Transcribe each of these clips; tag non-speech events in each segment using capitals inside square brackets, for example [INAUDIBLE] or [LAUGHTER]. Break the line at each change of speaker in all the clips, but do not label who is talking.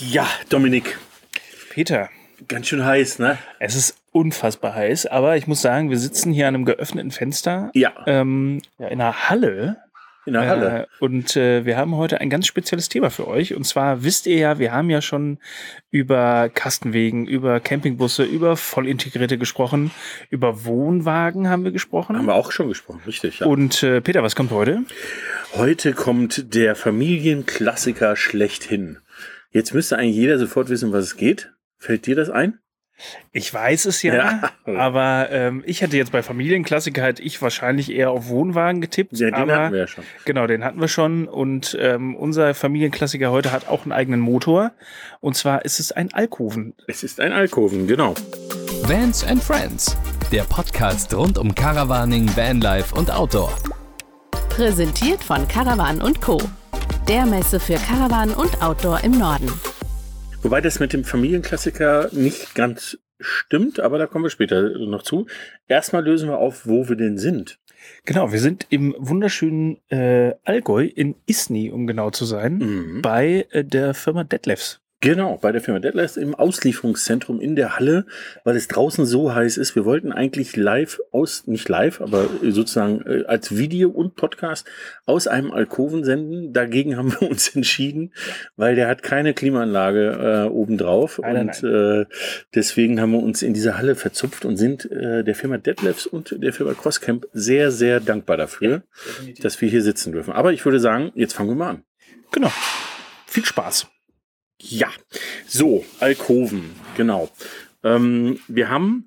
Ja, Dominik,
Peter,
ganz schön heiß, ne?
es ist unfassbar heiß, aber ich muss sagen, wir sitzen hier an einem geöffneten Fenster
Ja,
ähm, ja, in einer Halle.
in der Halle.
Äh, und äh, wir haben heute ein ganz spezielles Thema für euch. Und zwar wisst ihr ja, wir haben ja schon über Kastenwegen, über Campingbusse, über Vollintegrierte gesprochen, über Wohnwagen haben wir gesprochen.
Haben wir auch schon gesprochen, richtig. Ja.
und äh, Peter, was kommt heute?
Heute kommt der Familienklassiker schlechthin. Jetzt müsste eigentlich jeder sofort wissen, was es geht. Fällt dir das ein?
Ich weiß es ja,
Ja.
aber ähm, ich hätte jetzt bei Familienklassiker hätte ich wahrscheinlich eher auf Wohnwagen getippt.
Ja, den
aber,
hatten wir ja schon.
Genau, den hatten wir schon. Und ähm, unser Familienklassiker heute hat auch einen eigenen Motor. Und zwar ist es ein Alkoven.
Es ist ein Alkoven, genau.
Vans and Friends, der Podcast rund um Caravaning, Vanlife und Outdoor.
Präsentiert von Caravan und Co. Der Messe für Caravan und Outdoor im Norden.
Wobei das mit dem Familienklassiker nicht ganz stimmt, aber da kommen wir später noch zu. Erstmal lösen wir auf, wo wir denn sind.
Genau, wir sind im wunderschönen äh, Allgäu in Isny, um genau zu sein,
Mhm.
bei äh, der Firma Detlefs.
Genau, bei der Firma Detlefs im Auslieferungszentrum in der Halle, weil es draußen so heiß ist. Wir wollten eigentlich live aus, nicht live, aber sozusagen äh, als Video und Podcast aus einem Alkoven senden. Dagegen haben wir [LAUGHS] uns entschieden, weil der hat keine Klimaanlage äh, obendrauf.
Nein,
und Äh, deswegen haben wir uns in diese Halle verzupft und sind äh, der Firma Detlefs und der Firma Crosscamp sehr, sehr dankbar dafür, dass wir hier sitzen dürfen. Aber ich würde sagen, jetzt fangen wir mal an.
Genau. Viel Spaß.
Ja, so, Alkoven, genau. Ähm, wir haben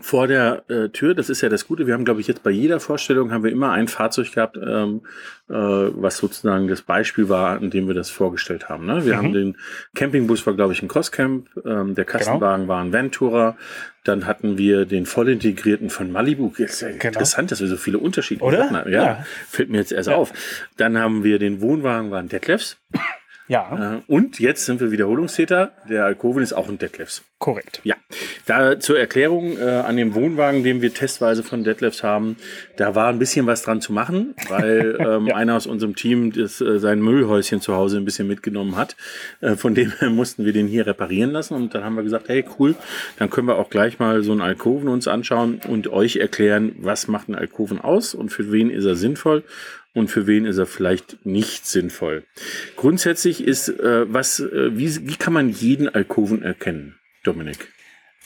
vor der äh, Tür, das ist ja das Gute, wir haben, glaube ich, jetzt bei jeder Vorstellung haben wir immer ein Fahrzeug gehabt, ähm, äh, was sozusagen das Beispiel war, in dem wir das vorgestellt haben. Ne? Wir
Mhm.
haben den Campingbus war, glaube ich, ein Crosscamp, ähm, der Kastenwagen war ein Ventura, dann hatten wir den vollintegrierten von Malibu. Ist ja interessant, dass wir so viele Unterschiede
Oder?
Haben. Ja,
Ja.
fällt mir jetzt erst
Ja.
auf. Dann haben wir den Wohnwagen, war ein Detlefs.
Ja,
Äh, Und jetzt sind wir Wiederholungstäter. Der Alkoven ist auch ein Detlefs.
korrekt.
Ja, da zur Erklärung äh, an dem Wohnwagen, den wir testweise von Detlefs haben, da war ein bisschen was dran zu machen, weil [LAUGHS] ähm,
Ja.
einer aus unserem Team das, äh, sein Müllhäuschen zu Hause ein bisschen mitgenommen hat. Äh, von dem her mussten wir den hier reparieren lassen und dann haben wir gesagt, hey cool, dann können wir auch gleich mal so einen Alkoven uns anschauen und euch erklären, was macht ein Alkoven aus und für wen ist er sinnvoll und für wen ist er vielleicht nicht sinnvoll. Grundsätzlich ist, äh, was, äh, wie, wie kann man jeden Alkoven erkennen, Dominik?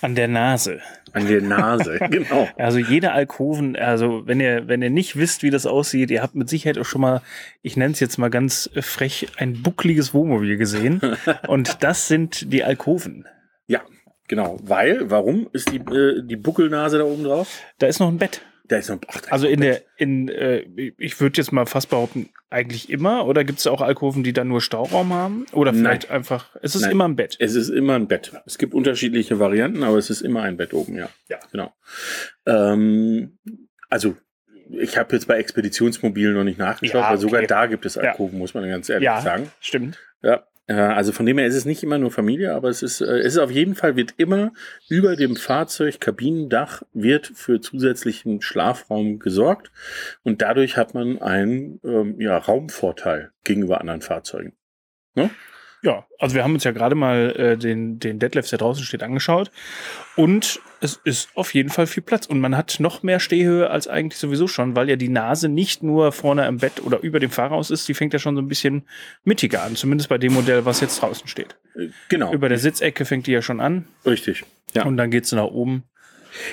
An der Nase.
An der Nase, [LAUGHS] genau.
Also jede Alkoven, also wenn ihr, wenn ihr nicht wisst, wie das aussieht, ihr habt mit Sicherheit auch schon mal, ich nenne es jetzt mal ganz frech, ein buckliges Wohnmobil gesehen. [LAUGHS] Und das sind die Alkoven.
Ja, genau. Weil, warum ist die, äh, die Buckelnase da oben drauf?
Da ist noch ein Bett.
Da ist noch, ach, da
Also in der, in, äh, ich würde jetzt mal fast behaupten, eigentlich immer. Oder gibt es auch Alkoven, die dann nur Stauraum haben? Oder
Nein.
vielleicht einfach, es ist
Nein.
immer ein Bett.
Es ist immer ein Bett. Es gibt unterschiedliche Varianten, aber es ist immer ein Bett oben, ja. Ja, genau. Ähm, also, ich habe jetzt bei Expeditionsmobilen noch nicht nachgeschaut,
Ja,
weil sogar
okay.
da gibt es
Ja.
Alkoven, muss man ganz ehrlich
Ja,
sagen.
stimmt.
Ja, also von dem her ist es nicht immer nur Familie, aber es ist, äh, es ist auf jeden Fall, wird immer über dem Fahrzeug, Kabinendach, wird für zusätzlichen Schlafraum gesorgt und dadurch hat man einen ähm, ja, Raumvorteil gegenüber anderen Fahrzeugen.
Ja, also wir haben uns ja gerade mal äh, den, den Detlefs, der draußen steht, angeschaut. Und es ist auf jeden Fall viel Platz. Und man hat noch mehr Stehhöhe als eigentlich sowieso schon, weil ja die Nase nicht nur vorne im Bett oder über dem Fahrhaus ist, die fängt ja schon so ein bisschen mittiger an. Zumindest bei dem Modell, was jetzt draußen steht.
Genau,
Über der Sitzecke fängt die ja schon an.
richtig. Ja.
Und dann geht sie nach oben.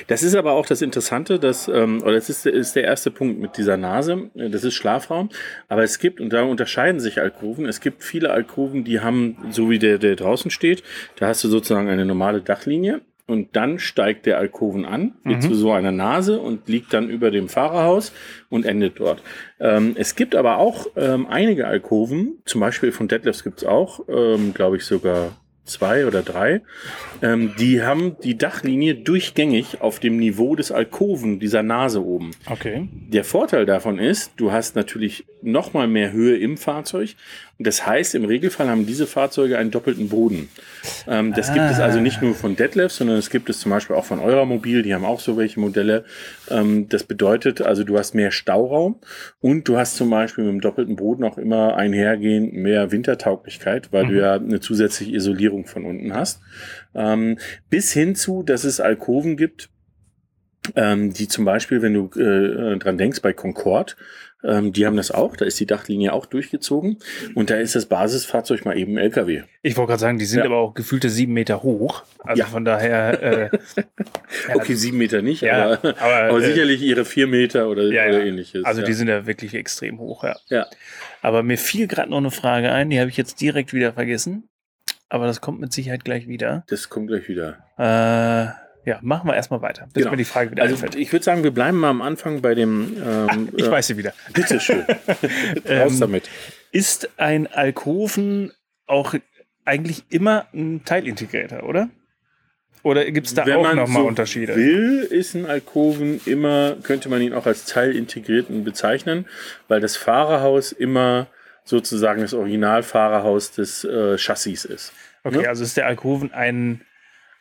Das ist aber auch das Interessante, dass, ähm, oder das ist, ist der erste Punkt mit dieser Nase, das ist Schlafraum. Aber es gibt, und da unterscheiden sich Alkoven, es gibt viele Alkoven, die haben, so wie der, der draußen steht, da hast du sozusagen eine normale Dachlinie. Und dann steigt der Alkoven an, wird zu so einer Nase und liegt dann über dem Fahrerhaus und endet dort. Ähm, es gibt aber auch ähm, einige Alkoven, zum Beispiel von Detlefs gibt es auch, ähm, glaube ich sogar zwei oder drei. Ähm, die haben die Dachlinie durchgängig auf dem Niveau des Alkoven, dieser Nase oben.
Okay.
Der Vorteil davon ist, du hast natürlich noch mal mehr Höhe im Fahrzeug. Und das heißt, im Regelfall haben diese Fahrzeuge einen doppelten Boden. Ähm, das gibt es also nicht nur von Detlef, sondern es gibt es zum Beispiel auch von Euramobil. Die haben auch so welche Modelle. Ähm, das bedeutet also, du hast mehr Stauraum und du hast zum Beispiel mit dem doppelten Boden auch immer einhergehend mehr Wintertauglichkeit, weil du ja eine zusätzliche Isolierung von unten hast. Ähm, bis hin zu, dass es Alkoven gibt, ähm, die zum Beispiel, wenn du äh, dran denkst, bei Concorde, ähm, die haben das auch, da ist die Dachlinie auch durchgezogen und da ist das Basisfahrzeug mal eben ein LKW.
Ich wollte gerade sagen, die sind
Ja.
aber auch gefühlte sieben Meter hoch. Also
Ja.
von daher. Äh, [LAUGHS] ja,
Okay, sieben Meter nicht, aber,
aber,
aber,
äh,
sicherlich ihre vier Meter oder, oder ähnliches.
Also die sind ja wirklich extrem hoch, ja.
Ja.
Aber mir fiel gerade noch eine Frage ein, die habe ich jetzt direkt wieder vergessen. Aber das kommt mit Sicherheit gleich wieder.
Das kommt gleich wieder.
Äh, ja, machen wir erstmal weiter, bis
Genau.
mir die Frage wieder
Also
einfällt.
ich würde sagen, wir bleiben mal am Anfang bei dem. Ähm, [LAUGHS]
Ich
äh,
weiß sie wieder. [LAUGHS]
Bitteschön. [LAUGHS] Raus
Ähm,
damit.
Ist ein Alkoven auch eigentlich immer ein Teilintegrator, oder? Oder gibt es da
Wenn
auch nochmal
so
Unterschiede?
will, ist ein Alkoven immer, könnte man ihn auch als teilintegrierten bezeichnen, weil das Fahrerhaus immer sozusagen das Originalfahrerhaus des äh, Chassis ist.
Okay,
Ne?
also ist der Alkoven ein,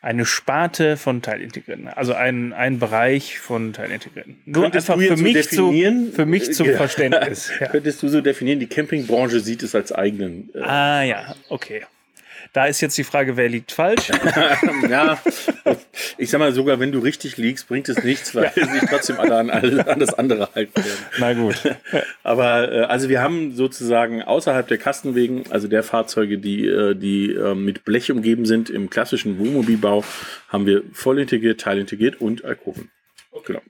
eine Sparte von Teilintegrierten, also ein, ein Bereich von Teilintegrierten. Nur
Könntest
einfach
du
für
jetzt so
mich, zu, für mich zum
Ja.
Verständnis. [LAUGHS] Ja.
Könntest du so definieren, die Campingbranche sieht es als eigenen. Äh,
Ah ja, okay. Da ist jetzt die Frage, wer liegt falsch? [LAUGHS]
ja, ich sag mal, sogar wenn du richtig liegst, bringt es nichts, weil sich trotzdem alle an, alle an das andere halten werden.
Na gut.
Aber äh, also wir haben sozusagen außerhalb der Kastenwegen, also der Fahrzeuge, die, äh, die äh, mit Blech umgeben sind, im klassischen Wohnmobilbau, haben wir voll integriert, teilintegriert und Alkoven. Genau.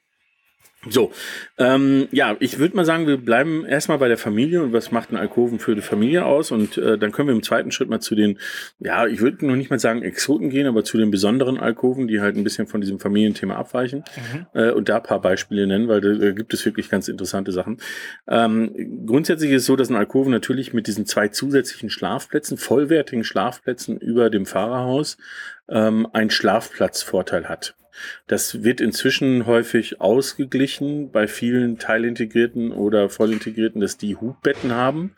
So, ähm, ja, ich würde mal sagen, wir bleiben erstmal bei der Familie und was macht ein Alkoven für die Familie aus und äh, dann können wir im zweiten Schritt mal zu den, ja, ich würde noch nicht mal sagen Exoten gehen, aber zu den besonderen Alkoven, die halt ein bisschen von diesem Familienthema abweichen äh, und da ein paar Beispiele nennen, weil da, da gibt es wirklich ganz interessante Sachen. Ähm, grundsätzlich ist es so, dass ein Alkoven natürlich mit diesen zwei zusätzlichen Schlafplätzen, vollwertigen Schlafplätzen über dem Fahrerhaus, ähm, einen Schlafplatzvorteil hat. Das wird inzwischen häufig ausgeglichen bei vielen teilintegrierten oder vollintegrierten, dass die Hubbetten haben.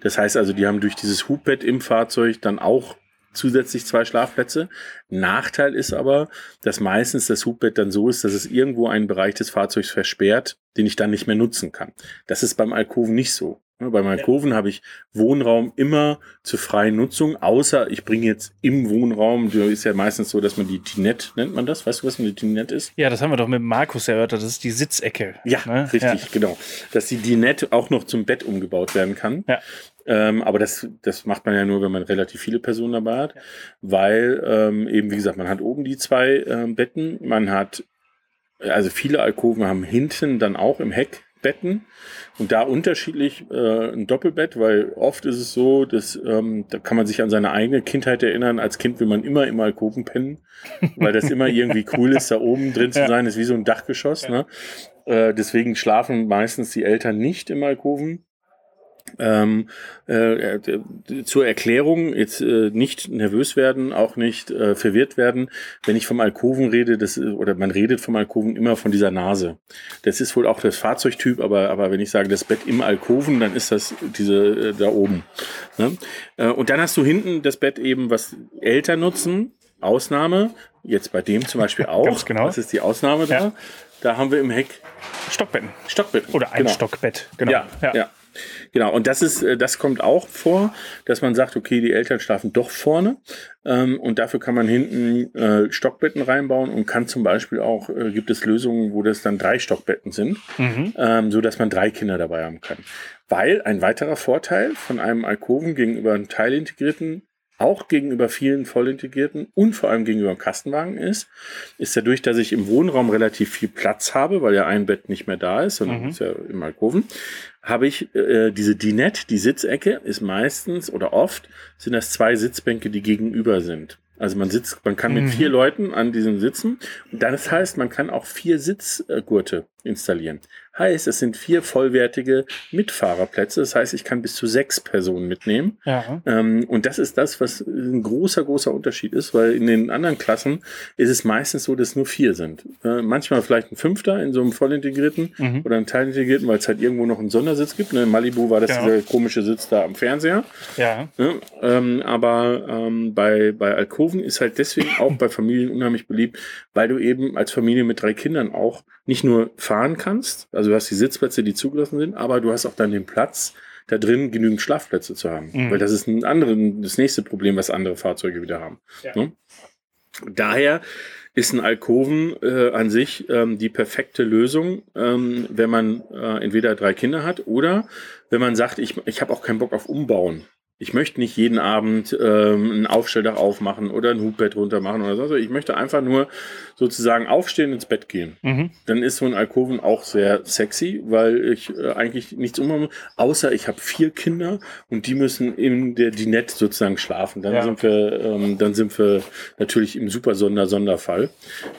Das heißt also, die haben durch dieses Hubbett im Fahrzeug dann auch zusätzlich zwei Schlafplätze. Nachteil ist aber, dass meistens das Hubbett dann so ist, dass es irgendwo einen Bereich des Fahrzeugs versperrt, den ich dann nicht mehr nutzen kann. Das ist beim Alkoven nicht so. Ne, Beim Alkoven habe ich Wohnraum immer zur freien Nutzung, außer ich bringe jetzt im Wohnraum, ist ja meistens so, dass man die Dinette, nennt man das? Weißt du, was eine Dinette ist?
Ja, das haben wir doch mit Markus erörtert. Das ist die Sitzecke.
Ja,
ne?
richtig, genau. Dass die Dinette auch noch zum Bett umgebaut werden kann.
Ja.
Ähm, aber das, das macht man ja nur, wenn man relativ viele Personen dabei hat, weil ähm, eben, wie gesagt, man hat oben die zwei ähm, Betten, man hat, also viele Alkoven haben hinten dann auch im Heck Betten und da unterschiedlich äh, ein Doppelbett, weil oft ist es so, dass ähm, da kann man sich an seine eigene Kindheit erinnern. Als Kind will man immer im Alkoven pennen, [LAUGHS] weil das immer irgendwie cool ist, da oben drin zu
Ja.
sein, ist wie so ein Dachgeschoss. Ne? Äh, deswegen schlafen meistens die Eltern nicht im Alkoven. Ähm, äh, äh, zur Erklärung, jetzt äh, nicht nervös werden, auch nicht äh, verwirrt werden. Wenn ich vom Alkoven rede, das, ist- oder man redet vom Alkoven immer von dieser Nase. Das ist wohl auch das Fahrzeugtyp, aber, aber wenn ich sage das Bett im Alkoven, dann ist das diese äh, da oben. Ne? Äh, und dann hast du hinten das Bett eben, was Eltern nutzen. Ausnahme, jetzt bei dem zum Beispiel [LAUGHS] auch.
Ganz genau.
Was ist die Ausnahme da?
Ja.
Da haben wir im Heck
Stockbetten.
Stockbetten.
Oder ein
Genau.
Stockbett. Genau.
Ja, ja. Genau, und das ist, äh, das kommt auch vor, dass man sagt, okay, die Eltern schlafen doch vorne ähm, und dafür kann man hinten äh, Stockbetten reinbauen und kann zum Beispiel auch, äh, gibt es Lösungen, wo das dann drei Stockbetten sind,
Mhm.
ähm, so dass man drei Kinder dabei haben kann. Weil ein weiterer Vorteil von einem Alkoven gegenüber einem teilintegrierten auch gegenüber vielen vollintegrierten und vor allem gegenüber dem Kastenwagen ist, ist dadurch, dass ich im Wohnraum relativ viel Platz habe, weil ja ein Bett nicht mehr da ist, sondern
Mhm.
ist ja im Alkoven, habe ich äh, diese Dinette, die Sitzecke, ist meistens oder oft sind das zwei Sitzbänke, die gegenüber sind. Also man sitzt, man kann mit
Mhm.
vier Leuten an diesem sitzen. Und das heißt, man kann auch vier Sitzgurte installieren. Heißt, es sind vier vollwertige Mitfahrerplätze. Das heißt, ich kann bis zu sechs Personen mitnehmen.
Ja.
Ähm, und das ist das, was ein großer, großer Unterschied ist, weil in den anderen Klassen ist es meistens so, dass nur vier sind. Äh, manchmal vielleicht ein Fünfter in so einem vollintegrierten
Mhm.
oder einem teilintegrierten, weil es halt irgendwo noch einen Sondersitz gibt. Ne? In Malibu war das
Genau.
dieser komische Sitz da am Fernseher.
Ja.
Ne? Ähm, aber ähm, bei, bei Alkoven ist halt deswegen auch bei Familien unheimlich beliebt, weil du eben als Familie mit drei Kindern auch nicht nur fahren kannst, also du hast die Sitzplätze, die zugelassen sind, aber du hast auch dann den Platz, da drin genügend Schlafplätze zu haben.
Mhm.
Weil das ist ein anderes, das nächste Problem, was andere Fahrzeuge wieder haben.
Ja.
Ne? Daher ist ein Alkoven äh, an sich ähm, die perfekte Lösung, ähm, wenn man äh, entweder drei Kinder hat oder wenn man sagt, ich, ich habe auch keinen Bock auf Umbauen. Ich möchte nicht jeden Abend ähm, ein Aufstelldach aufmachen oder ein Hutbett runter machen oder so. Ich möchte einfach nur sozusagen aufstehen ins Bett gehen.
Mhm.
Dann ist so ein Alkoven auch sehr sexy, weil ich äh, eigentlich nichts ummachen muss, außer ich habe vier Kinder und die müssen in der Dinette sozusagen schlafen. Dann
Ja.
sind wir, ähm, dann sind wir natürlich im super Sonder Sonderfall.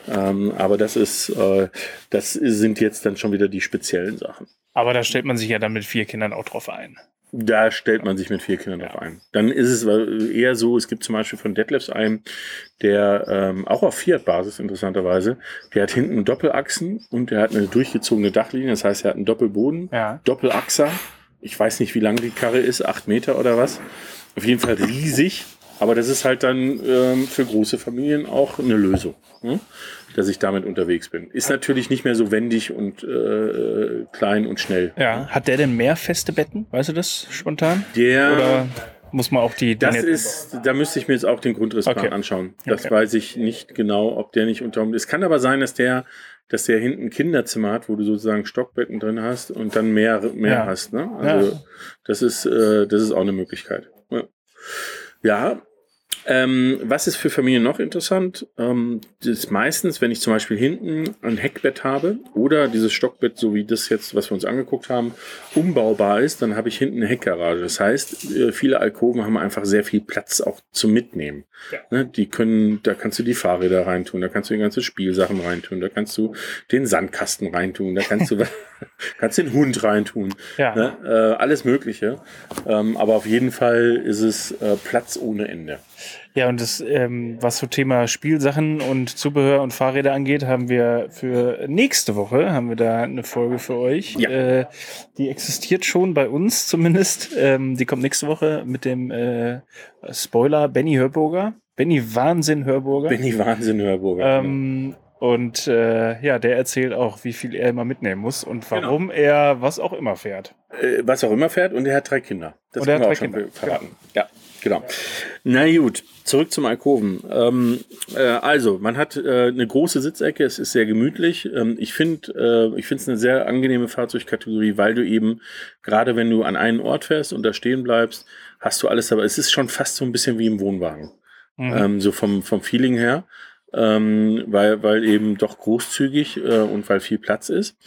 Ähm, aber das ist, äh, das sind jetzt dann schon wieder die speziellen Sachen.
Aber da stellt man sich ja dann mit vier Kindern auch drauf ein.
Da stellt man sich mit vier Kindern drauf ein. Dann ist es eher so, es gibt zum Beispiel von Detlefs einen, der ähm, auch auf Fiat-Basis interessanterweise, der hat hinten Doppelachsen und der hat eine durchgezogene Dachlinie, das heißt, er hat einen Doppelboden,
Ja.
Doppelachser. Ich weiß nicht, wie lang die Karre ist, acht Meter oder was. Auf jeden Fall riesig, aber das ist halt dann ähm, für große Familien auch eine Lösung, ne? dass ich damit unterwegs bin. Ist natürlich nicht mehr so wendig und äh, klein und schnell.
Ja. Hat der denn mehr feste Betten? Weißt du das spontan?
Der
Oder muss man auch die.
Das ist, da müsste ich mir jetzt auch den Grundrissplan
Okay.
anschauen. Das
Okay.
weiß ich nicht genau, ob der nicht unter. Es kann aber sein, dass der, dass der hinten ein Kinderzimmer hat, wo du sozusagen Stockbetten drin hast und dann mehr, mehr
Ja.
hast. Ne? Also
Ja.
das ist, äh, das ist auch eine Möglichkeit. Ja. Ja. Ähm, was ist für Familien noch interessant? Ähm, das ist meistens, wenn ich zum Beispiel hinten ein Heckbett habe oder dieses Stockbett, so wie das jetzt, was wir uns angeguckt haben, umbaubar ist, dann habe ich hinten eine Heckgarage. Das heißt, äh, viele Alkoven haben einfach sehr viel Platz auch zum Mitnehmen.
Ja.
Ne, die können, da kannst du die Fahrräder reintun, da kannst du die ganzen Spielsachen reintun, da kannst du den Sandkasten reintun, da kannst du [LAUGHS] kannst den Hund reintun.
Ja.
Ne? Äh, alles Mögliche. Ähm, aber auf jeden Fall ist es äh, Platz ohne Ende.
Ja, und das, ähm, was so Thema Spielsachen und Zubehör und Fahrräder angeht, haben wir für nächste Woche haben wir da eine Folge für euch.
Ja.
Äh, die existiert schon bei uns zumindest. Ähm, die kommt nächste Woche mit dem äh, Spoiler Benny Hörburger. Benny Wahnsinn Hörburger.
Benny Wahnsinn Hörburger.
Ähm, und äh, ja, der erzählt auch, wie viel er immer mitnehmen muss und
Genau.
warum er was auch immer fährt.
äh, was auch immer fährt und er hat drei Kinder. Das
Und er hat drei
schon
Kinder,
verraten. Ja, genau. Na gut, zurück zum Alkoven. Ähm, äh, also, man hat äh, eine große Sitzecke, es ist sehr gemütlich. Ähm, ich finde äh, ich finde es eine sehr angenehme Fahrzeugkategorie, weil du eben, gerade wenn du an einen Ort fährst und da stehen bleibst, hast du alles dabei. Es ist schon fast so ein bisschen wie im Wohnwagen.
Mhm.
ähm, so vom, vom Feeling her, ähm, weil, weil eben doch großzügig äh, und weil viel Platz ist.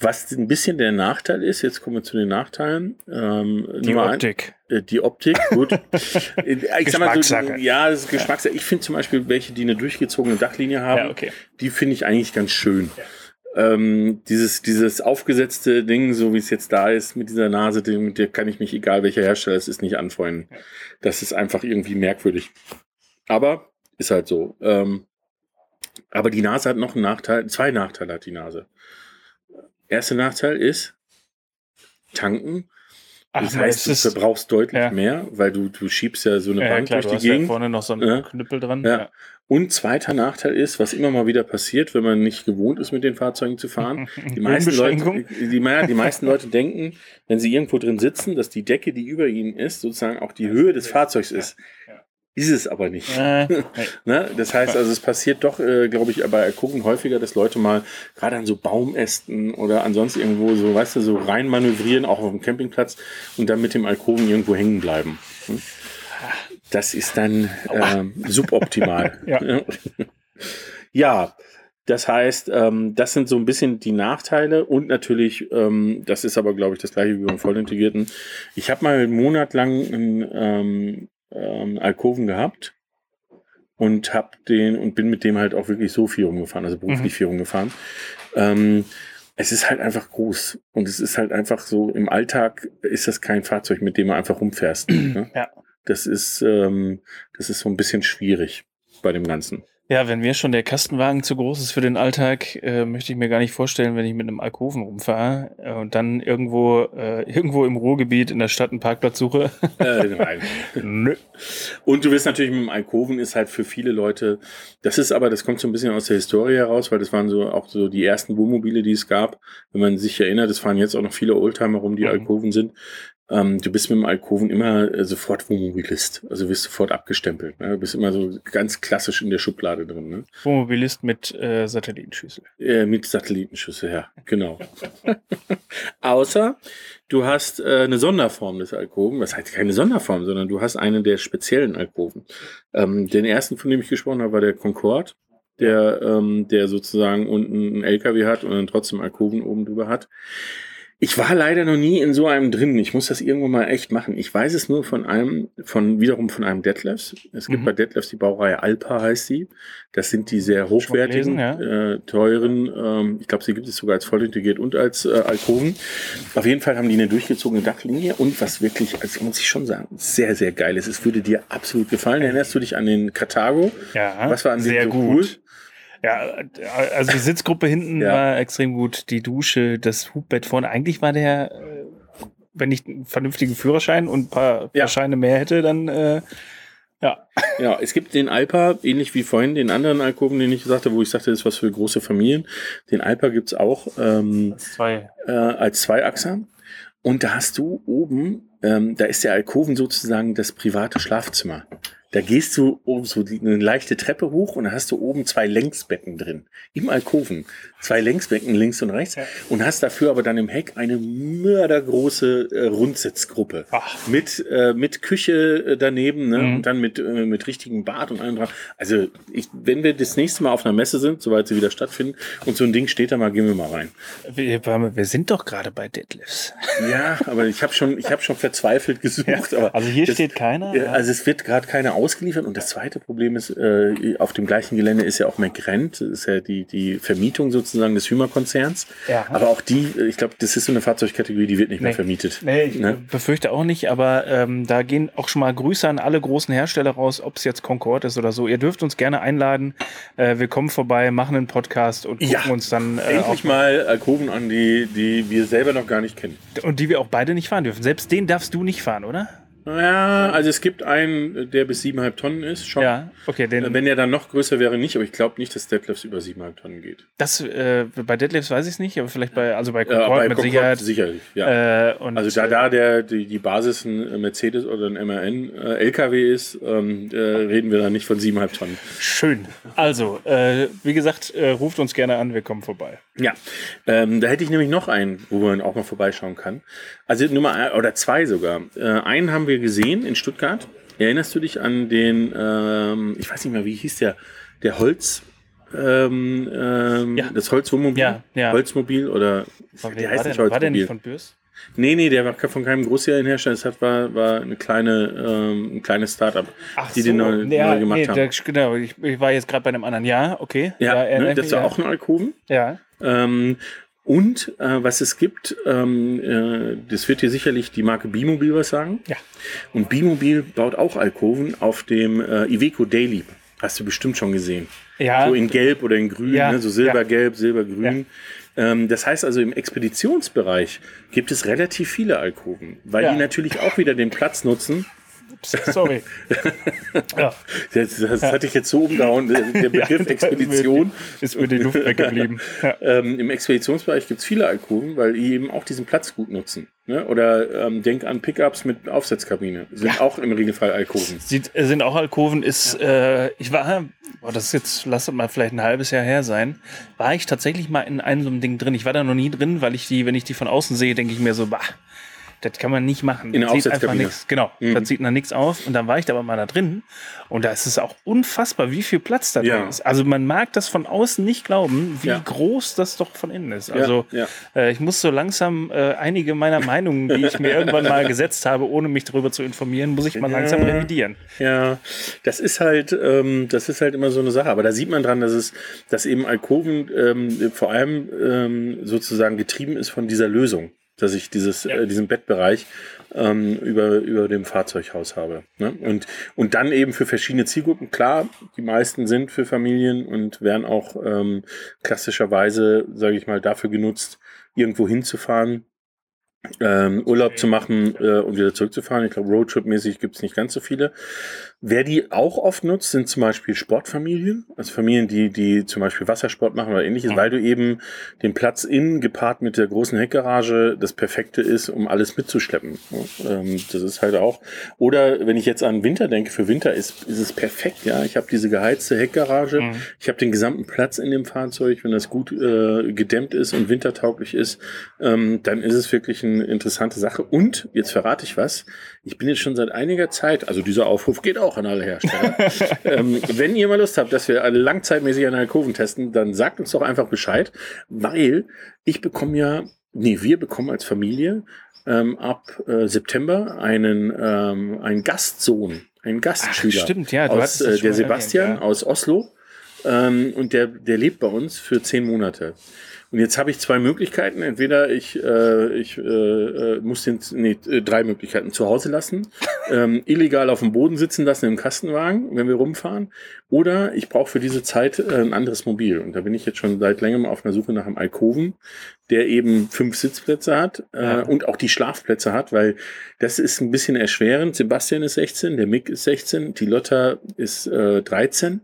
Was ein bisschen der Nachteil ist, jetzt kommen wir zu den Nachteilen. Ähm,
Die
Nummer ein-
Optik.
äh, die Optik, gut. [LAUGHS] Ich sag mal so, ja, das ist Geschmackssache. Ich finde zum Beispiel welche, die eine durchgezogene Dachlinie haben,
Ja, okay.
die finde ich eigentlich ganz schön. Ähm, dieses, dieses aufgesetzte Ding, so wie es jetzt da ist, mit dieser Nase, dem, mit der kann ich mich, egal welcher Hersteller es ist, nicht anfreunden. Das ist einfach irgendwie merkwürdig. Aber ist halt so. Ähm, aber die Nase hat noch einen Nachteil, zwei Nachteile hat die Nase. Erster Nachteil ist tanken.
Ach,
Das heißt, du verbrauchst deutlich
Ja.
mehr, weil du, du schiebst ja so eine
ja,
Bank
klar, du
durch
hast
die
ja
Gegend.
vorne noch so einen
Ja.
Knüppel dran.
Ja. Und zweiter Nachteil ist, was immer mal wieder passiert, wenn man nicht gewohnt ist, mit den Fahrzeugen zu fahren. [LAUGHS] Die meisten, Leute, die, ja, die meisten Leute denken, wenn sie irgendwo drin sitzen, dass die Decke, die über ihnen ist, sozusagen auch die Höhe des Fahrzeugs ist. Ist es aber nicht.
Äh, [LAUGHS] nee.
Ne? Das heißt also, es passiert doch, äh, glaube ich, bei Gucken häufiger, dass Leute mal gerade an so Baumästen oder ansonsten irgendwo so, weißt du, so rein manövrieren, auch auf dem Campingplatz und dann mit dem Alkoven irgendwo hängen bleiben. Hm? Das ist dann ähm, suboptimal. [LAUGHS]
Ja.
ja, das heißt, ähm, das sind so ein bisschen die Nachteile und natürlich, ähm, das ist aber, glaube ich, das gleiche wie beim Vollintegrierten. Ich habe mal einen Monat lang einen ähm, ähm, Alkoven gehabt und hab den und bin mit dem halt auch wirklich so viel rumgefahren, also beruflich
Mhm.
viel rumgefahren. Ähm, es ist halt einfach groß. Und es ist halt einfach so, im Alltag ist das kein Fahrzeug, mit dem man einfach rumfährst. ne? [CLEARS THROAT]
Ja.
Das ist, ähm, das ist so ein bisschen schwierig bei dem Ganzen.
Ja, wenn mir schon der Kastenwagen zu groß ist für den Alltag, äh, möchte ich mir gar nicht vorstellen, wenn ich mit einem Alkoven rumfahre äh, und dann irgendwo, äh, irgendwo im Ruhrgebiet in der Stadt einen Parkplatz suche. [LAUGHS]
Nein.
Nö.
Und du wirst natürlich mit dem Alkoven ist halt für viele Leute, das ist aber, das kommt so ein bisschen aus der Historie heraus, weil das waren so auch so die ersten Wohnmobile, die es gab. Wenn man sich erinnert, es fahren jetzt auch noch viele Oldtimer rum, die
Mhm.
Alkoven sind. Ähm, du bist mit dem Alkoven immer äh, sofort Wohnmobilist. Also wirst sofort abgestempelt. Ne? Du bist immer so ganz klassisch in der Schublade drin. Ne?
Wohnmobilist mit äh, Satellitenschüssel.
Äh, mit Satellitenschüsse, ja, genau. [LAUGHS] Außer du hast äh, eine Sonderform des Alkoven. Was heißt keine Sonderform, sondern du hast eine der speziellen Alkoven. Ähm, den ersten, von dem ich gesprochen habe, war der Concorde, der, ähm, der sozusagen unten einen LKW hat und dann trotzdem Alkoven oben drüber hat. Ich war leider noch nie in so einem drin. Ich muss das irgendwann mal echt machen. Ich weiß es nur von einem, von wiederum von einem Detlefs. Es gibt
Mhm.
bei Detlefs die Baureihe Alpa heißt die. Das sind die sehr hochwertigen,
gelesen,
äh, teuren. Ähm, ich glaube, sie gibt es sogar als voll integriert und als äh, Alkoven. Auf jeden Fall haben die eine durchgezogene Dachlinie und was wirklich, also muss ich schon sagen, sehr sehr geil ist. Es würde dir absolut gefallen. Erinnerst du dich an den Carthago?
Ja,
Was war an dem
sehr
so
gut.
cool?
Ja, also die Sitzgruppe hinten
Ja.
war extrem gut, die Dusche, das Hubbett vorne. Eigentlich war der, äh, wenn ich einen vernünftigen Führerschein und ein paar,
Ja.
paar Scheine mehr hätte, dann äh, ja. [LAUGHS]
Ja, es gibt den Alpa, ähnlich wie vorhin den anderen Alkoven, den ich sagte, wo ich sagte, das ist was für große Familien. Den Alpa gibt's auch ähm,
Zwei.
äh, als Zweiachser. Und da hast du oben, ähm, da ist der Alkoven sozusagen das private Schlafzimmer. Da gehst du oben so die, eine leichte Treppe hoch und da hast du oben zwei Längsbetten drin. Im Alkoven. Zwei Längsbetten links und rechts.
Ja.
Und hast dafür aber dann im Heck eine mördergroße äh, Rundsitzgruppe.
Ach.
Mit, äh, mit Küche äh, daneben ne?
Mhm.
und dann mit, äh, mit richtigem Bad und allem dran. Also ich, wenn wir das nächste Mal auf einer Messe sind, soweit sie wieder stattfinden, und so ein Ding steht da mal, gehen wir mal rein.
Wir, wir sind doch gerade bei Deadlifts.
Ja, aber ich habe schon, ich habe schon verzweifelt [LAUGHS] gesucht. Aber
Also hier
das,
steht keiner.
Ja, Also es wird gerade keiner ausgeliefert. Und das zweite Problem ist, äh, auf dem gleichen Gelände ist ja auch McRent, das ist ja die, die Vermietung sozusagen des Hümer-Konzerns.
Ja.
Aber auch die, äh, ich glaube, das ist so eine Fahrzeugkategorie, die wird nicht mehr
Nee.
vermietet.
Nee, ich
Ne?
befürchte auch nicht, aber ähm, da gehen auch schon mal Grüße an alle großen Hersteller raus, ob es jetzt Concorde ist oder so. Ihr dürft uns gerne einladen. Äh, wir kommen vorbei, machen einen Podcast und gucken
Ja.
uns dann äh,
Endlich mal Alkoven an, die, die wir selber noch gar nicht kennen.
und die wir auch beide nicht fahren dürfen. Selbst den darfst du nicht fahren, oder?
Ja, also es gibt einen, der bis 7,5 Tonnen ist, schon.
Ja, okay, den,
Wenn er dann noch größer wäre, nicht, aber ich glaube nicht, dass Deadlifts über 7,5 Tonnen geht.
das äh, bei Deadlifts weiß ich es nicht, aber vielleicht bei also bei
Ja,
Concorde
bei
mit
Concorde
Sicherheit.
sicherlich, ja.
Äh,
Also da da der die, die Basis ein Mercedes oder ein MAN äh, LKW ist, ähm, äh, reden wir da nicht von 7,5 Tonnen.
schön. Also, äh, wie gesagt, äh, ruft uns gerne an, wir kommen vorbei.
Ja, ähm, da hätte ich nämlich noch einen, wo man auch mal vorbeischauen kann. Also Nummer ein, oder zwei sogar. Äh, einen haben wir gesehen in Stuttgart. Erinnerst du dich an den, ähm, ich weiß nicht mehr, wie hieß der, der Holz, ähm, ähm,
Ja.
das Holzwohnmobil?
Ja, ja.
Holzmobil oder
War,
der
war,
heißt nicht
war der
Holzmobil.
nicht von Bürs?
Nee, nee, der war von keinem Großserienhersteller. Das hat, war, war eine kleine, ähm, ein kleines Startup, die den neu,
ja,
neu gemacht
nee,
haben.
der, genau. Ich, ich war jetzt gerade bei einem anderen. Ja, okay.
ja,
erinnere
ne, das war
ja.
auch ein Alkoven.
Ja.
Ähm, und äh, was es gibt, ähm, äh, das wird dir sicherlich die Marke Bimobil was sagen.
Ja.
Und Bimobil baut auch Alkoven auf dem äh, Iveco Daily. Hast du bestimmt schon gesehen.
Ja.
So in Gelb oder in Grün,
Ja,
ne? so Silbergelb, Silbergrün. Ähm, das heißt also, im Expeditionsbereich gibt es relativ viele Alkoven, weil
Ja.
die natürlich auch wieder den Platz nutzen.
Sorry. [LAUGHS] ja.
Das, das hatte ich jetzt so umgehauen, der, [LAUGHS] Begriff Expedition.
Ist mir die Luft weggeblieben. [LAUGHS] Ja.
Ähm, Im Expeditionsbereich gibt es viele Alkoven, weil die eben auch diesen Platz gut nutzen. Ne? Oder ähm, denk an Pickups mit Aufsetzkabine. Sind auch im Regelfall Alkoven.
Sieht, äh, sind auch Alkoven, ist, äh, ich war, boah, das ist jetzt, lass es mal vielleicht ein halbes Jahr her sein, war ich tatsächlich mal in einem so einem Ding drin. Ich war da noch nie drin, weil ich die, wenn ich die von außen sehe, denke ich mir so, bah, Das kann man nicht machen.
In der
Das sieht einfach nix- Genau,
Mhm.
das sieht nach nichts aus. Und dann war ich da aber mal da drin. Und da ist es auch unfassbar, wie viel Platz da
Ja.
drin ist. Also man mag das von außen nicht glauben, wie
Ja.
groß das doch von innen ist. Also
ja.
Äh, ich muss so langsam äh, einige meiner Meinungen, die ich mir irgendwann mal [LAUGHS] gesetzt habe, ohne mich darüber zu informieren, muss ich mal langsam revidieren.
Ja, das ist halt, ähm, das ist halt immer so eine Sache. Aber da sieht man dran, dass es, dass eben Alkoven ähm, vor allem ähm, sozusagen getrieben ist von dieser Lösung, dass ich dieses,
Ja.
äh, diesen Bettbereich ähm, über, über dem Fahrzeughaus habe. Ne? Und, und dann eben für verschiedene Zielgruppen. Klar, die meisten sind für Familien und werden auch ähm, klassischerweise, sage ich mal, dafür genutzt, irgendwo hinzufahren, ähm, Urlaub zu machen äh, und wieder zurückzufahren. Ich glaube, Roadtrip-mäßig gibt es nicht ganz so viele. Wer die auch oft nutzt, sind zum Beispiel Sportfamilien, also Familien, die, die zum Beispiel Wassersport machen oder ähnliches,
Mhm.
weil du eben den Platz innen gepaart mit der großen Heckgarage das Perfekte ist, um alles mitzuschleppen. Ähm, das ist halt auch. Oder wenn ich jetzt an Winter denke, für Winter ist, ist es perfekt, ja. Ich habe diese geheizte Heckgarage,
Mhm.
ich habe den gesamten Platz in dem Fahrzeug, wenn das gut äh, gedämmt ist und wintertauglich ist, ähm, dann ist es wirklich eine interessante Sache. Und jetzt verrate ich was. Ich bin jetzt schon seit einiger Zeit, also dieser Aufruf geht auch an alle Hersteller. [LAUGHS] ähm, wenn ihr mal Lust habt, dass wir langzeitmäßig an Alkoven testen, dann sagt uns doch einfach Bescheid, weil ich bekomme ja, nee, wir bekommen als Familie ähm, ab äh, September einen, ähm, einen Gastsohn, einen Gastschüler
stimmt, ja, du
aus äh, der Sebastian
erwähnt, ja.
aus Oslo. Ähm, und der, der lebt bei uns für zehn Monate. Und jetzt habe ich zwei Möglichkeiten. Entweder ich, äh, ich äh, äh, muss den, nee, äh, drei Möglichkeiten zu Hause lassen, [LAUGHS] ähm, illegal auf dem Boden sitzen lassen im Kastenwagen, wenn wir rumfahren. Oder ich brauche für diese Zeit äh, ein anderes Mobil. Und da bin ich jetzt schon seit längerem auf einer Suche nach einem Alkoven, der eben fünf Sitzplätze hat äh,
Ja.
und auch die Schlafplätze hat, weil das ist ein bisschen erschwerend. Sebastian ist 16, der Mick ist 16, die Lotta ist äh, 13.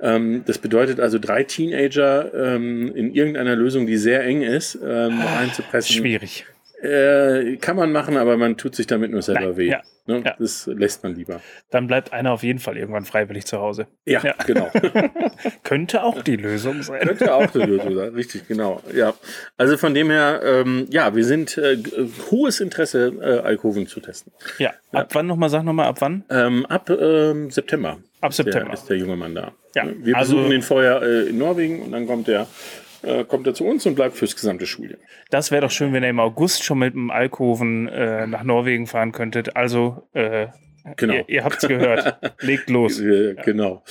Ähm, das bedeutet also drei Teenager ähm, in irgendeiner Lösung, die sehr eng ist, ähm, einzupressen.
Schwierig.
Äh, kann man machen, aber man tut sich damit nur selber
Nein,
weh.
ja,
ne?
ja.
Das lässt man lieber.
Dann bleibt einer auf jeden Fall irgendwann freiwillig zu Hause.
Ja,
Ja.
genau. [LAUGHS]
Könnte auch die Lösung sein.
Könnte auch eine Lösung sein, richtig, genau. Ja, also von dem her, ähm, ja, wir sind äh, äh, hohes Interesse, äh, Alkoven zu testen.
Ja. Ab wann nochmal, sag nochmal, ab wann?
Ähm, ab ähm, September.
Ab September.
Der, ist der junge Mann da.
Ja,
Wir
also-
besuchen ihn vorher äh, in Norwegen und dann kommt er, äh, kommt er zu uns und bleibt fürs gesamte Schuljahr.
Das wäre doch schön, wenn ihr im August schon mit dem Alkoven äh, nach Norwegen fahren könntet. Also, äh,
Genau.
ihr, ihr habt's gehört. [LAUGHS] Legt los.
Äh, Genau.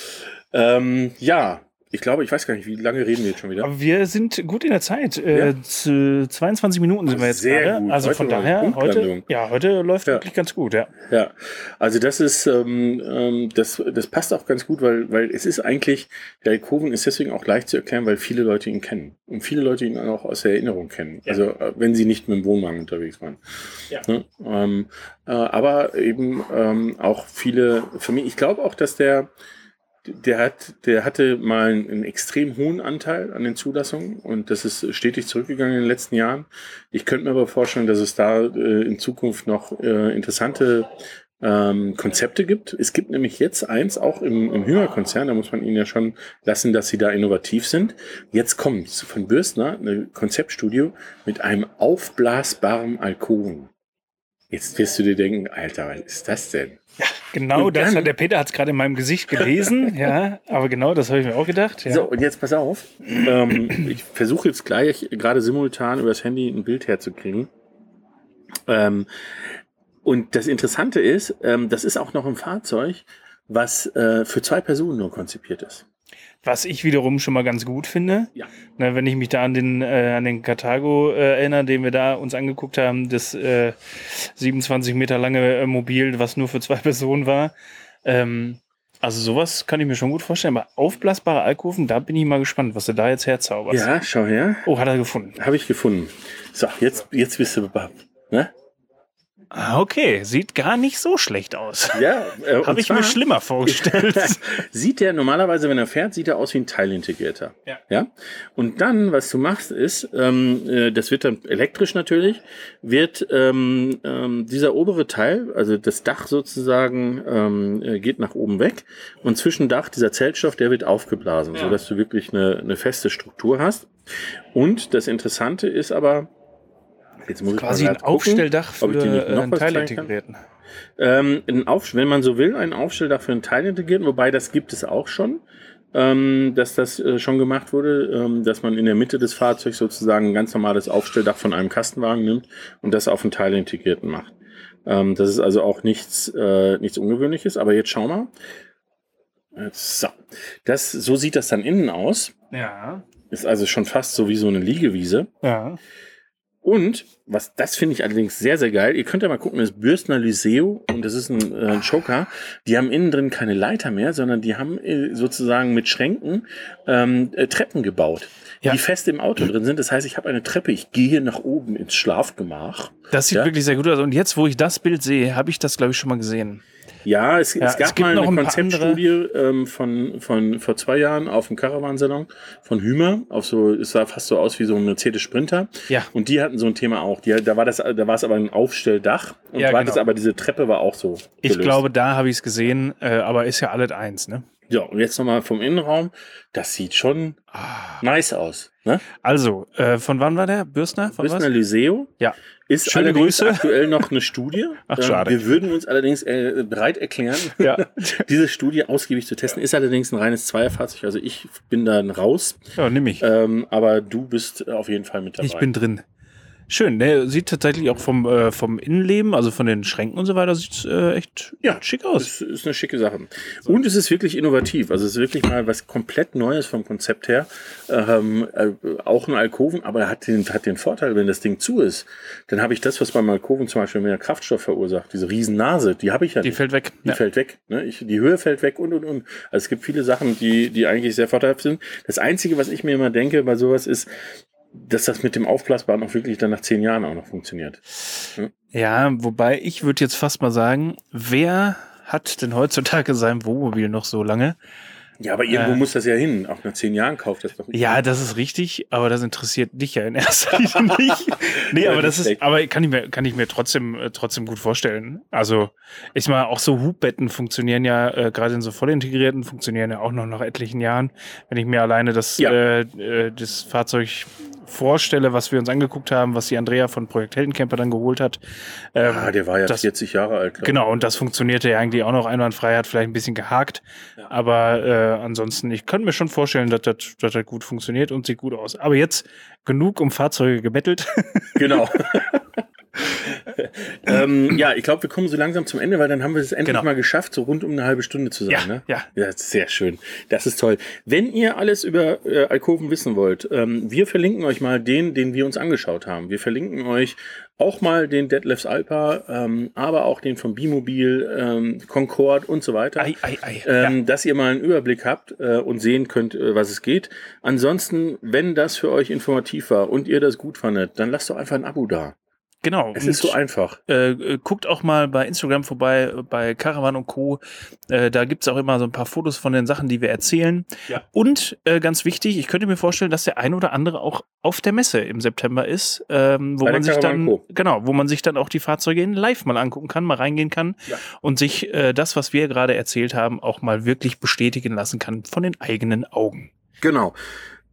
Ähm, ja, ich glaube, ich weiß gar nicht, wie lange reden wir jetzt schon wieder?
Aber wir sind gut in der Zeit. Äh,
Ja.
zu 22 Minuten sind wir jetzt
Sehr
gerade.
gut.
Also
Heute
von daher, heute, ja, heute läuft
Ja.
wirklich ganz gut, ja.
Ja, also das ist, ähm, ähm, das, das passt auch ganz gut, weil, weil es ist eigentlich, der Alkoven ist deswegen auch leicht zu erklären, weil viele Leute ihn kennen. Und viele Leute ihn auch aus der Erinnerung kennen.
Ja.
Also äh, wenn sie nicht mit dem Wohnwagen unterwegs waren.
Ja.
Ne? Ähm, äh, aber eben ähm, auch viele Familien. Ich glaube auch, dass der, der hat, der hatte mal einen, extrem hohen Anteil an den Zulassungen und das ist stetig zurückgegangen in den letzten Jahren. Ich könnte mir aber vorstellen, dass es da äh, in Zukunft noch äh, interessante ähm, Konzepte gibt. Es gibt nämlich jetzt eins auch im, im Hünger-Konzern, da muss man ihnen ja schon lassen, dass sie da innovativ sind. Jetzt kommt von Bürstner eine Konzeptstudio mit einem aufblasbaren Alkoven. Jetzt wirst du dir denken, Alter, was ist das denn?
Genau
Und
das
dann-
hat der Peter hat es gerade in meinem Gesicht gelesen, [LAUGHS] ja. Aber genau das habe ich mir auch gedacht. Ja.
So, und jetzt pass auf. Ähm, ich versuche jetzt gleich gerade simultan übers Handy ein Bild herzukriegen. Ähm, und das Interessante ist, ähm, das ist auch noch ein Fahrzeug, was äh, für zwei Personen nur konzipiert ist.
Was ich wiederum schon mal ganz gut finde.
Ja.
Na, wenn ich mich da an den, äh, an den Karthago äh, erinnere, den wir da uns angeguckt haben, das äh, 27 Meter lange äh, Mobil, was nur für zwei [LAUGHS] Personen war. Ähm, also sowas kann ich mir schon gut vorstellen. Aber aufblasbare Alkoven, da bin ich mal gespannt, was du da jetzt herzauberst.
Ja, schau her.
Oh, hat er gefunden.
Habe ich gefunden. So, jetzt, jetzt bist du. Ne?
Ah, okay. Sieht gar nicht so schlecht aus.
Ja, äh, [LAUGHS]
Habe ich mir schlimmer vorgestellt. [LAUGHS]
sieht der normalerweise, wenn er fährt, sieht er aus wie ein Teilintegrierter.
Ja.
ja. Und dann, was du machst, ist, ähm, äh, das wird dann elektrisch natürlich, wird ähm, ähm, dieser obere Teil, also das Dach sozusagen, ähm, äh, geht nach oben weg und zwischen Dach dieser Zeltstoff, der wird aufgeblasen,
Ja.
sodass du wirklich eine, eine feste Struktur hast. Und das Interessante ist aber, Jetzt muss
Quasi ein
gucken,
Aufstelldach
ich
für äh, einen
kann.
Teilintegrierten.
Ähm, ein Auf, wenn man so will, ein Aufstelldach für einen Teilintegrierten, wobei das gibt es auch schon, ähm, dass das äh, schon gemacht wurde, ähm, dass man in der Mitte des Fahrzeugs sozusagen ein ganz normales Aufstelldach von einem Kastenwagen nimmt und das auf einen Teilintegrierten macht. Ähm, das ist also auch nichts, äh, nichts Ungewöhnliches, aber jetzt schau mal. So. Das, so sieht das dann innen aus.
Ja.
Ist also schon fast so wie so eine Liegewiese.
Ja.
Und, was das finde ich allerdings sehr, sehr geil, ihr könnt ja mal gucken, das ist Bürstner Lyseo und das ist ein, äh, ein Choker. Die haben innen drin keine Leiter mehr, sondern die haben äh, sozusagen mit Schränken ähm, äh, Treppen gebaut,
Ja.
die fest im Auto drin sind. Das heißt, ich habe eine Treppe, ich gehe nach oben ins Schlafgemach.
Das sieht
Ja.
wirklich sehr gut aus. Und jetzt, wo ich das Bild sehe, habe ich das, glaube ich, schon mal gesehen.
Ja, es,
Ja,
es gab
es
mal eine Konzeptstudie ähm, von, von vor zwei Jahren auf dem Caravansalon von Hümer. Auf so, es sah fast so aus wie so ein Mercedes Sprinter.
Ja.
Und die hatten so ein Thema auch. Die, da war das, da war es aber ein Aufstelldach. Und
Ja,
war
genau.
das aber diese Treppe war auch so.
Ich
gelöst.
glaube, da habe ich es gesehen, äh, aber ist ja alles eins, ne?
Ja, und jetzt nochmal vom Innenraum. Das sieht schon
Ah.
nice aus. Ne?
Also, äh, von wann war der? Bürstner? Von
Bürstner Lyseo
Ja.
Ist
Schöne
allerdings
Grüße.
aktuell noch eine Studie. [LAUGHS]
Ach,
Ähm,
schade.
Wir würden uns allerdings äh, bereit erklären, [LAUGHS]
Ja. [LAUGHS]
diese Studie ausgiebig zu testen. Ist allerdings ein reines Zweierfahrzeug. Also ich bin dann raus.
ja, nimm ich.
Ähm, aber du bist auf jeden Fall mit dabei.
Ich bin drin. Schön, ne? Sieht tatsächlich auch vom, äh, vom Innenleben, also von den Schränken und so weiter, sieht äh, echt
Ja,
schick aus.
Das ist eine schicke Sache. Und es ist wirklich innovativ. Also es ist wirklich mal was komplett Neues vom Konzept her. Ähm, äh, auch ein Alkoven, aber er hat den, hat den Vorteil, wenn das Ding zu ist, dann habe ich das, was beim Alkoven zum Beispiel mehr Kraftstoff verursacht. Diese riesen Nase, die habe ich ja
Die
nicht.
fällt weg.
Die
Ja.
fällt weg. Ne? Ich, die Höhe fällt weg und und und. Also es gibt viele Sachen, die, die eigentlich sehr vorteilhaft sind. Das Einzige, was ich mir immer denke bei sowas ist, dass das mit dem Aufblasbaren auch wirklich dann nach zehn Jahren auch noch funktioniert.
Ja, wobei ich würde jetzt fast mal sagen, wer hat denn heutzutage sein Wohnmobil noch so lange?
Ja, aber irgendwo
Äh.
muss das ja hin. Auch nach zehn Jahren kauft das doch.
Ja, das ist richtig, aber das interessiert dich ja in erster [LAUGHS] Linie nicht. Nee, aber
das ist
aber kann ich mir, kann ich mir trotzdem, äh, trotzdem gut vorstellen. Also, ich meine, auch so Hubbetten funktionieren ja, äh, gerade in so voll integrierten, funktionieren ja auch noch nach etlichen Jahren. Wenn ich mir alleine das,
Ja.
äh, äh, das Fahrzeug vorstelle, was wir uns angeguckt haben, was die Andrea von Projekt Heldencamper dann geholt hat. Ähm,
Ah, der war ja
das-
40 Jahre alt.
Genau, und das funktionierte ja eigentlich auch noch einwandfrei, hat vielleicht ein bisschen gehakt.
Ja.
Aber äh, ansonsten, ich könnte mir schon vorstellen, dass das, dass das gut funktioniert und sieht gut aus. Aber jetzt genug um Fahrzeuge gebettelt. [LAUGHS]
Genau. [LAUGHS] ähm, ja, ich glaube, wir kommen so langsam zum Ende, weil dann haben wir es endlich
Genau.
mal geschafft, so rund um eine halbe Stunde zu sein.
Ja,
ne?
ja.
Ja, sehr schön. Das ist toll. Wenn ihr alles über äh, Alkoven wissen wollt, ähm, wir verlinken euch mal den, den wir uns angeschaut haben. Wir verlinken euch auch mal den Detlefs Alpa, ähm, aber auch den von Bimobil, ähm, Concorde und so weiter.
ei, ei.
ähm, dass ihr mal einen Überblick habt äh, und sehen könnt, äh, was es geht. Ansonsten, wenn das für euch informativ war und ihr das gut fandet, dann lasst doch einfach ein Abo da.
Genau.
Es
und,
ist so einfach.
äh, äh, guckt auch mal bei Instagram vorbei, bei Caravan und Co. Äh, da gibt's auch immer so ein paar Fotos von den Sachen, die wir erzählen.
Ja.
Und äh, ganz wichtig, ich könnte mir vorstellen, dass der ein oder andere auch auf der Messe im September ist, ähm, wo
Bei
man sich
Caravan
dann genau, wo man sich dann auch die Fahrzeuge in live mal angucken kann, mal reingehen kann
Ja.
und sich äh, das, was wir gerade erzählt haben, auch mal wirklich bestätigen lassen kann von den eigenen Augen.
Genau.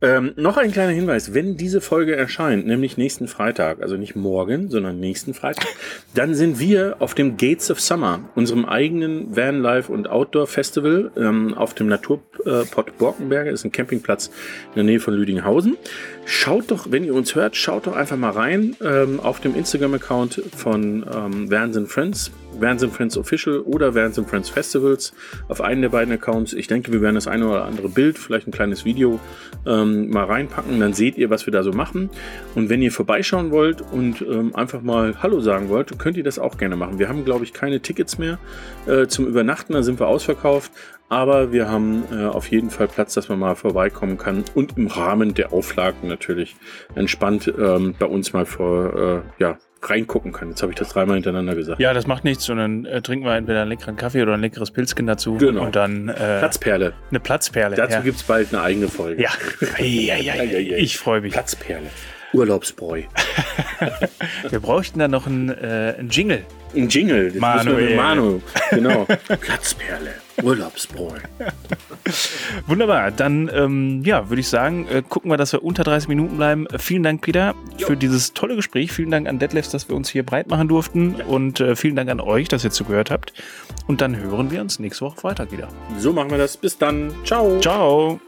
Ähm, noch ein kleiner Hinweis, wenn diese Folge erscheint, nämlich nächsten Freitag, also nicht morgen, sondern nächsten Freitag, dann sind wir auf dem Gates of Summer, unserem eigenen Van Life und Outdoor Festival ähm, auf dem Naturpott Borkenberge, ist ein Campingplatz in der Nähe von Lüdinghausen. Schaut doch, wenn ihr uns hört, schaut doch einfach mal rein ähm, auf dem Instagram-Account von ähm, Vans and Friends, Vans and Friends Official oder Vans and Friends Festivals auf einen der beiden Accounts. Ich denke, wir werden das eine oder andere Bild, vielleicht ein kleines Video ähm, mal reinpacken. Dann seht ihr, was wir da so machen. Und wenn ihr vorbeischauen wollt und ähm, einfach mal Hallo sagen wollt, könnt ihr das auch gerne machen. Wir haben, glaube ich, keine Tickets mehr äh, zum Übernachten. Da sind wir ausverkauft. Aber wir haben äh, auf jeden Fall Platz, dass man mal vorbeikommen kann und im Rahmen der Auflagen natürlich entspannt ähm, bei uns mal vor, äh, ja, reingucken kann. Jetzt habe ich das dreimal hintereinander gesagt.
Ja, das macht nichts, sondern äh, trinken wir entweder einen leckeren Kaffee oder ein leckeres Pilzchen dazu
Genau.
und dann äh,
Platzperle.
eine Platzperle.
Dazu
ja.
gibt es bald eine eigene Folge.
Ja, ja, ja, ja, ja. ich freue mich.
Platzperle. Urlaubsbräu. [LAUGHS]
Wir bräuchten dann noch einen, äh, einen Jingle.
Ein Jingle.
Manuel.
Manu. [LAUGHS] Genau. Platzperle. Urlaubsbräu. [LAUGHS]
Wunderbar. Dann ähm, ja, würde ich sagen, äh, gucken wir, dass wir unter 30 Minuten bleiben. Äh, vielen Dank, Peter, für dieses tolle Gespräch. Vielen Dank an Detlefs, dass wir uns hier breit machen durften. Und äh, vielen Dank an euch, dass ihr zugehört habt. Und dann hören wir uns nächste Woche Freitag wieder.
So machen wir das. Bis dann. Ciao.
Ciao.